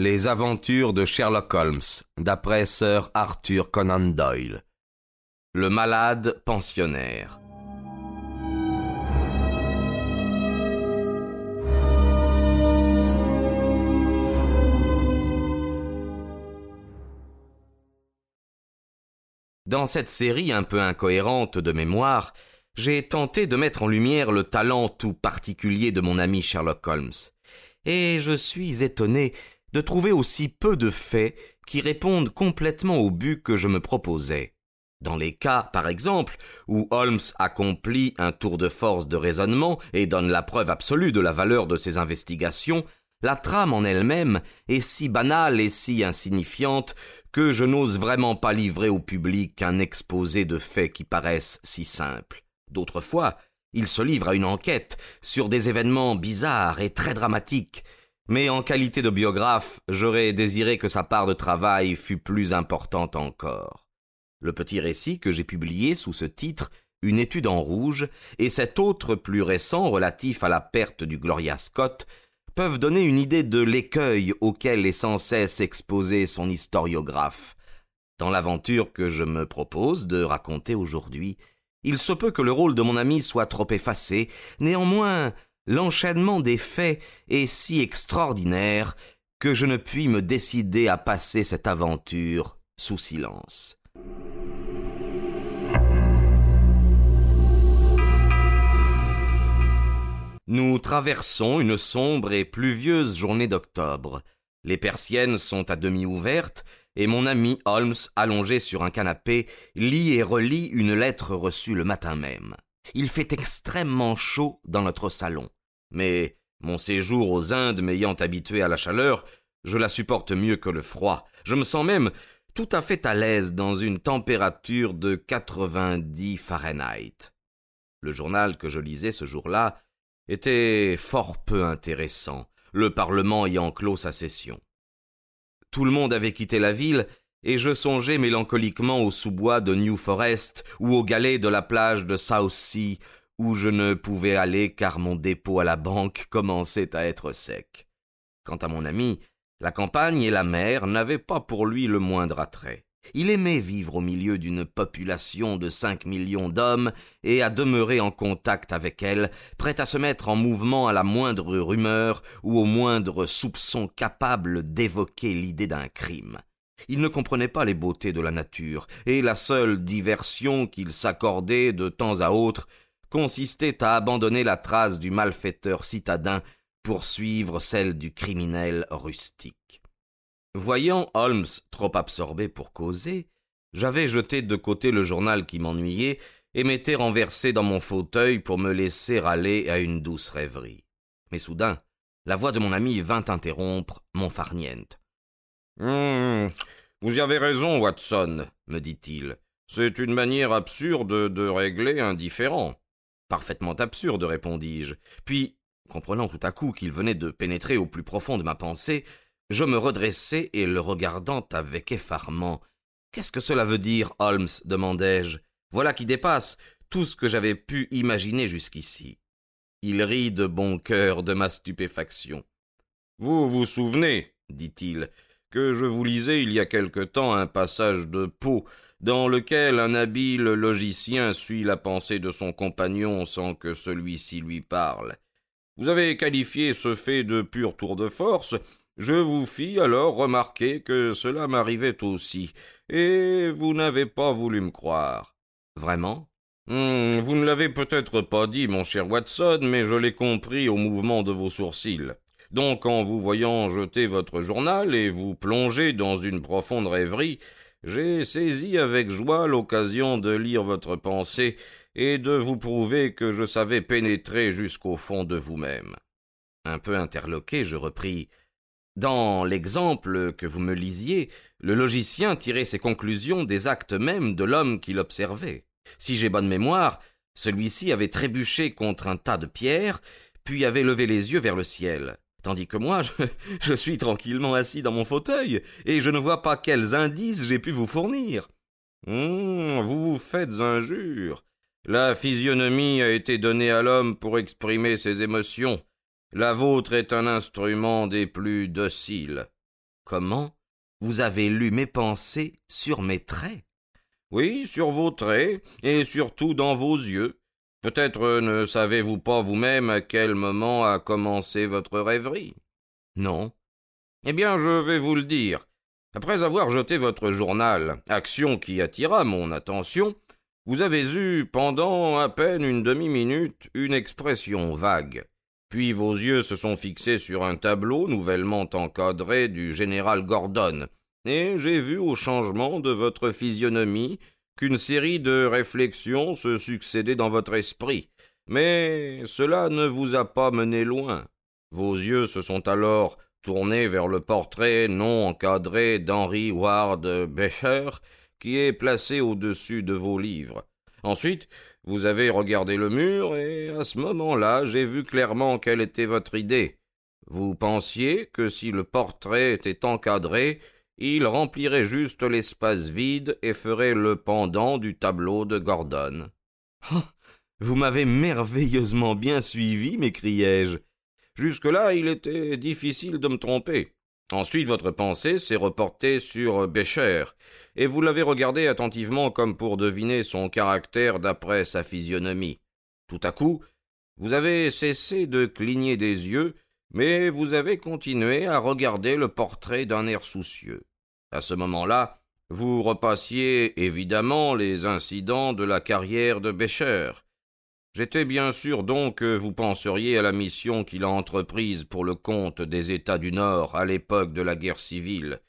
Les aventures de Sherlock Holmes, d'après Sir Arthur Conan Doyle. Le malade pensionnaire. Dans cette série un peu incohérente de mémoire, j'ai tenté de mettre en lumière le talent tout particulier de mon ami Sherlock Holmes. Et je suis étonné de trouver aussi peu de faits qui répondent complètement au but que je me proposais. Dans les cas, par exemple, où Holmes accomplit un tour de force de raisonnement et donne la preuve absolue de la valeur de ses investigations, la trame en elle-même est si banale et si insignifiante que je n'ose vraiment pas livrer au public un exposé de faits qui paraissent si simples. D'autres fois, il se livre à une enquête sur des événements bizarres et très dramatiques, mais en qualité de biographe, j'aurais désiré que sa part de travail fût plus importante encore. Le petit récit que j'ai publié sous ce titre Une étude en rouge et cet autre plus récent relatif à la perte du Gloria Scott peuvent donner une idée de l'écueil auquel est sans cesse exposé son historiographe. Dans l'aventure que je me propose de raconter aujourd'hui, il se peut que le rôle de mon ami soit trop effacé, néanmoins l'enchaînement des faits est si extraordinaire que je ne puis me décider à passer cette aventure sous silence. Nous traversons une sombre et pluvieuse journée d'octobre. Les persiennes sont à demi ouvertes, et mon ami Holmes, allongé sur un canapé, lit et relit une lettre reçue le matin même. Il fait extrêmement chaud dans notre salon. Mais mon séjour aux Indes m'ayant habitué à la chaleur, je la supporte mieux que le froid. Je me sens même tout à fait à l'aise dans une température de 90 Fahrenheit. Le journal que je lisais ce jour-là était fort peu intéressant, le Parlement ayant clos sa session. Tout le monde avait quitté la ville, et je songeais mélancoliquement aux sous-bois de New Forest ou aux galets de la plage de South Sea, où je ne pouvais aller car mon dépôt à la banque commençait à être sec. Quant à mon ami, la campagne et la mer n'avaient pas pour lui le moindre attrait. Il aimait vivre au milieu d'une population de cinq millions d'hommes et à demeurer en contact avec elle, prêt à se mettre en mouvement à la moindre rumeur ou au moindre soupçon capable d'évoquer l'idée d'un crime. Il ne comprenait pas les beautés de la nature, et la seule diversion qu'il s'accordait de temps à autre consistait à abandonner la trace du malfaiteur citadin pour suivre celle du criminel rustique. Voyant Holmes trop absorbé pour causer, j'avais jeté de côté le journal qui m'ennuyait et m'étais renversé dans mon fauteuil pour me laisser aller à une douce rêverie. Mais soudain, la voix de mon ami vint interrompre mon farniente. Hum, vous avez raison, Watson, me dit-il. C'est une manière absurde de régler un différend. Parfaitement absurde, répondis-je. Puis, comprenant tout à coup qu'il venait de pénétrer au plus profond de ma pensée, je me redressai et le regardant avec effarement. Qu'est-ce que cela veut dire, Holmes? demandai-je. Voilà qui dépasse tout ce que j'avais pu imaginer jusqu'ici. Il rit de bon cœur de ma stupéfaction. Vous vous souvenez, dit-il, que je vous lisais il y a quelque temps un passage de Poe dans lequel un habile logicien suit la pensée de son compagnon sans que celui-ci lui parle. Vous avez qualifié ce fait de pur tour de force, je vous fis alors remarquer que cela m'arrivait aussi, et vous n'avez pas voulu me croire. Vraiment? Hmm, Vous ne l'avez peut-être pas dit, mon cher Watson, mais je l'ai compris au mouvement de vos sourcils. Donc, en vous voyant jeter votre journal et vous plonger dans une profonde rêverie, j'ai saisi avec joie l'occasion de lire votre pensée et de vous prouver que je savais pénétrer jusqu'au fond de vous-même. Un peu interloqué, je repris. Dans l'exemple que vous me lisiez, le logicien tirait ses conclusions des actes mêmes de l'homme qui l'observait. Si j'ai bonne mémoire, celui-ci avait trébuché contre un tas de pierres, puis avait levé les yeux vers le ciel. Tandis que moi, je, suis tranquillement assis dans mon fauteuil, et je ne vois pas quels indices j'ai pu vous fournir. Hum, vous vous faites injure. La physionomie a été donnée à l'homme pour exprimer ses émotions. La vôtre est un instrument des plus dociles. Comment Vous avez lu mes pensées sur mes traits? Oui, sur vos traits, et surtout dans vos yeux. Peut-être ne savez-vous pas vous-même à quel moment a commencé votre rêverie? Non. Eh bien, je vais vous le dire. Après avoir jeté votre journal, action qui attira mon attention, vous avez eu, pendant à peine une demi-minute, une expression vague. Puis vos yeux se sont fixés sur un tableau nouvellement encadré du général Gordon, et j'ai vu au changement de votre physionomie qu'une série de réflexions se succédaient dans votre esprit. Mais cela ne vous a pas mené loin. Vos yeux se sont alors tournés vers le portrait non encadré d'Henry Ward Becher, qui est placé au-dessus de vos livres. Ensuite, vous avez regardé le mur, et à ce moment-là, j'ai vu clairement quelle était votre idée. Vous pensiez que si le portrait était encadré, il remplirait juste l'espace vide et ferait le pendant du tableau de Gordon. Oh, vous m'avez merveilleusement bien suivi, m'écriai-je. Jusque-là, il était difficile de me tromper. Ensuite, votre pensée s'est reportée sur Bécher, et vous l'avez regardé attentivement comme pour deviner son caractère d'après sa physionomie. Tout à coup, vous avez cessé de cligner des yeux, mais vous avez continué à regarder le portrait d'un air soucieux. À ce moment-là, vous repassiez évidemment les incidents de la carrière de Bécher. J'étais bien sûr donc que vous penseriez à la mission qu'il a entreprise pour le compte des États du Nord à l'époque de la guerre civile,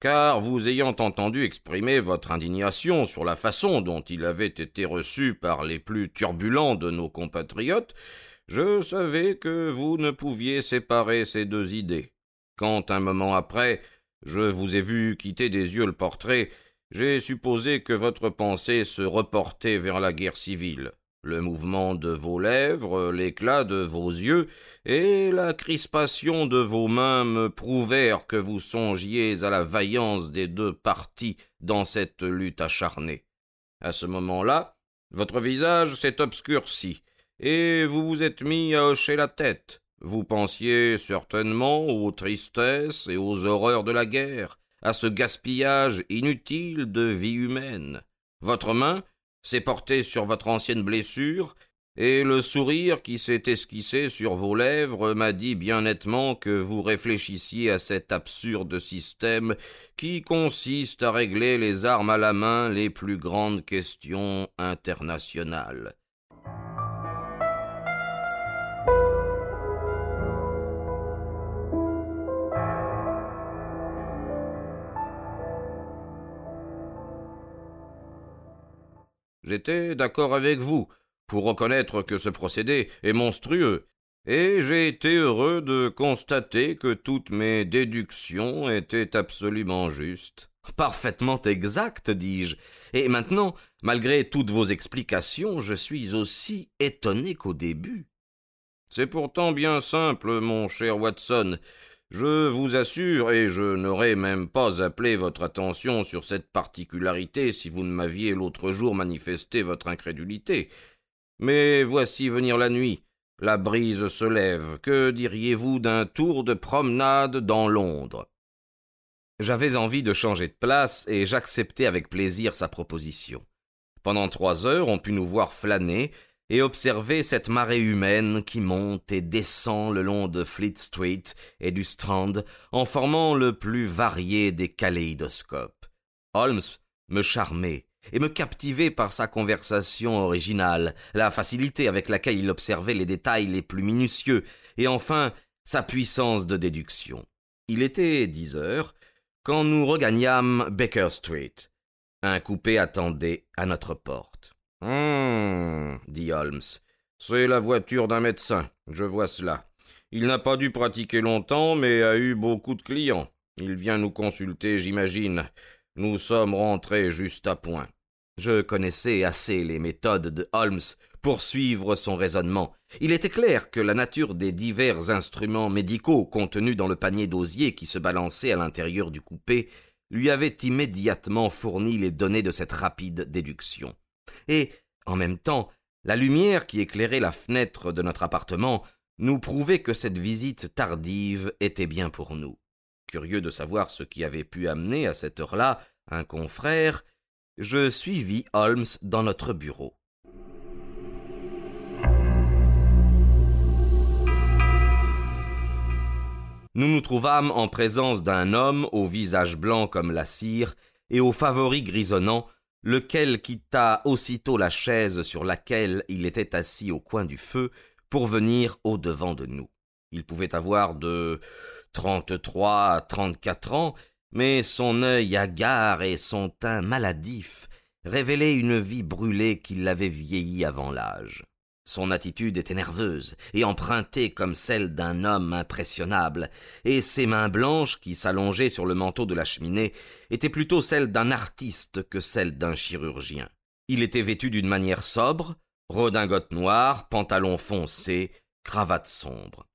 car vous ayant entendu exprimer votre indignation sur la façon dont il avait été reçu par les plus turbulents de nos compatriotes, je savais que vous ne pouviez séparer ces deux idées. Quand un moment après je vous ai vu quitter des yeux le portrait, j'ai supposé que votre pensée se reportait vers la guerre civile. Le mouvement de vos lèvres, l'éclat de vos yeux et la crispation de vos mains me prouvèrent que vous songiez à la vaillance des deux partis dans cette lutte acharnée. À ce moment-là, votre visage s'est obscurci, et vous vous êtes mis à hocher la tête. Vous pensiez certainement aux tristesses et aux horreurs de la guerre, à ce gaspillage inutile de vie humaine. Votre main s'est porté sur votre ancienne blessure, et le sourire qui s'est esquissé sur vos lèvres m'a dit bien nettement que vous réfléchissiez à cet absurde système qui consiste à régler les armes à la main les plus grandes questions internationales. J'étais d'accord avec vous, pour reconnaître que ce procédé est monstrueux, et j'ai été heureux de constater que toutes mes déductions étaient absolument justes. Parfaitement exact, dis-je. Et maintenant, malgré toutes vos explications, je suis aussi étonné qu'au début. C'est pourtant bien simple, mon cher Watson. Je vous assure, et je n'aurais même pas appelé votre attention sur cette particularité si vous ne m'aviez l'autre jour manifesté votre incrédulité. Mais voici venir la nuit. La brise se lève. Que diriez-vous d'un tour de promenade dans Londres? J'avais envie de changer de place, et j'acceptai avec plaisir sa proposition. Pendant trois heures, on put nous voir flâner, et observer cette marée humaine qui monte et descend le long de Fleet Street et du Strand en formant le plus varié des kaléidoscopes. Holmes me charmait et me captivait par sa conversation originale, la facilité avec laquelle il observait les détails les plus minutieux, et enfin sa puissance de déduction. Il était dix heures quand nous regagnâmes Baker Street. Un coupé attendait à notre porte. Hum, dit Holmes. C'est la voiture d'un médecin, je vois cela. Il n'a pas dû pratiquer longtemps, mais a eu beaucoup de clients. Il vient nous consulter, j'imagine. Nous sommes rentrés juste à point. Je connaissais assez les méthodes de Holmes pour suivre son raisonnement. Il était clair que la nature des divers instruments médicaux contenus dans le panier d'osier qui se balançait à l'intérieur du coupé lui avait immédiatement fourni les données de cette rapide déduction et, en même temps, la lumière qui éclairait la fenêtre de notre appartement nous prouvait que cette visite tardive était bien pour nous. curieux de savoir ce qui avait pu amener à cette heure-là un confrère, je suivis Holmes dans notre bureau. Nous nous trouvâmes en présence d'un homme au visage blanc comme la cire et aux favoris grisonnants, lequel quitta aussitôt la chaise sur laquelle il était assis au coin du feu pour venir au devant de nous. Il pouvait avoir de trente-trois à trente-quatre ans, mais son œil hagard et son teint maladif révélaient une vie brûlée qui l'avait vieilli avant l'âge. Son attitude était nerveuse et empruntée comme celle d'un homme impressionnable, et ses mains blanches qui s'allongeaient sur le manteau de la cheminée étaient plutôt celles d'un artiste que celles d'un chirurgien. Il était vêtu d'une manière sobre, redingote noire, pantalon foncé, cravate sombre.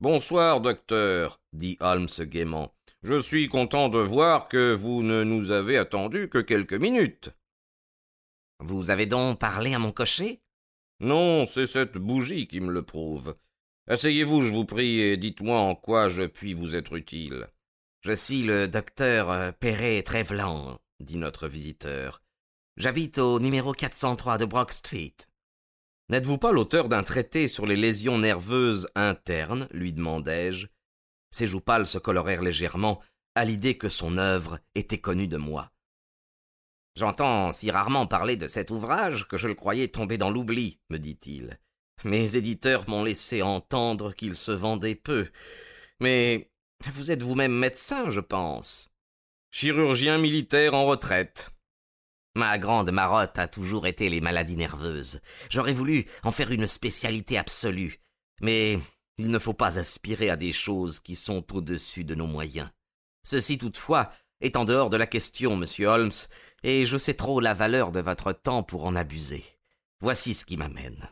Bonsoir, docteur, dit Holmes gaiement. Je suis content de voir que vous ne nous avez attendu que quelques minutes. Vous avez donc parlé à mon cocher? Non, c'est cette bougie qui me le prouve. Asseyez-vous, je vous prie, et dites-moi en quoi je puis vous être utile. Je suis le docteur euh, Perret Trévelan, dit notre visiteur. J'habite au numéro 403 de Brock Street. N'êtes-vous pas l'auteur d'un traité sur les lésions nerveuses internes lui demandai-je. Ses joues pâles se colorèrent légèrement à l'idée que son œuvre était connue de moi. J'entends si rarement parler de cet ouvrage que je le croyais tombé dans l'oubli, me dit-il. Mes éditeurs m'ont laissé entendre qu'il se vendait peu. Mais vous êtes vous-même médecin, je pense. Chirurgien militaire en retraite. Ma grande marotte a toujours été les maladies nerveuses. J'aurais voulu en faire une spécialité absolue. Mais il ne faut pas aspirer à des choses qui sont au-dessus de nos moyens. Ceci toutefois est en dehors de la question, monsieur Holmes, et je sais trop la valeur de votre temps pour en abuser. Voici ce qui m'amène.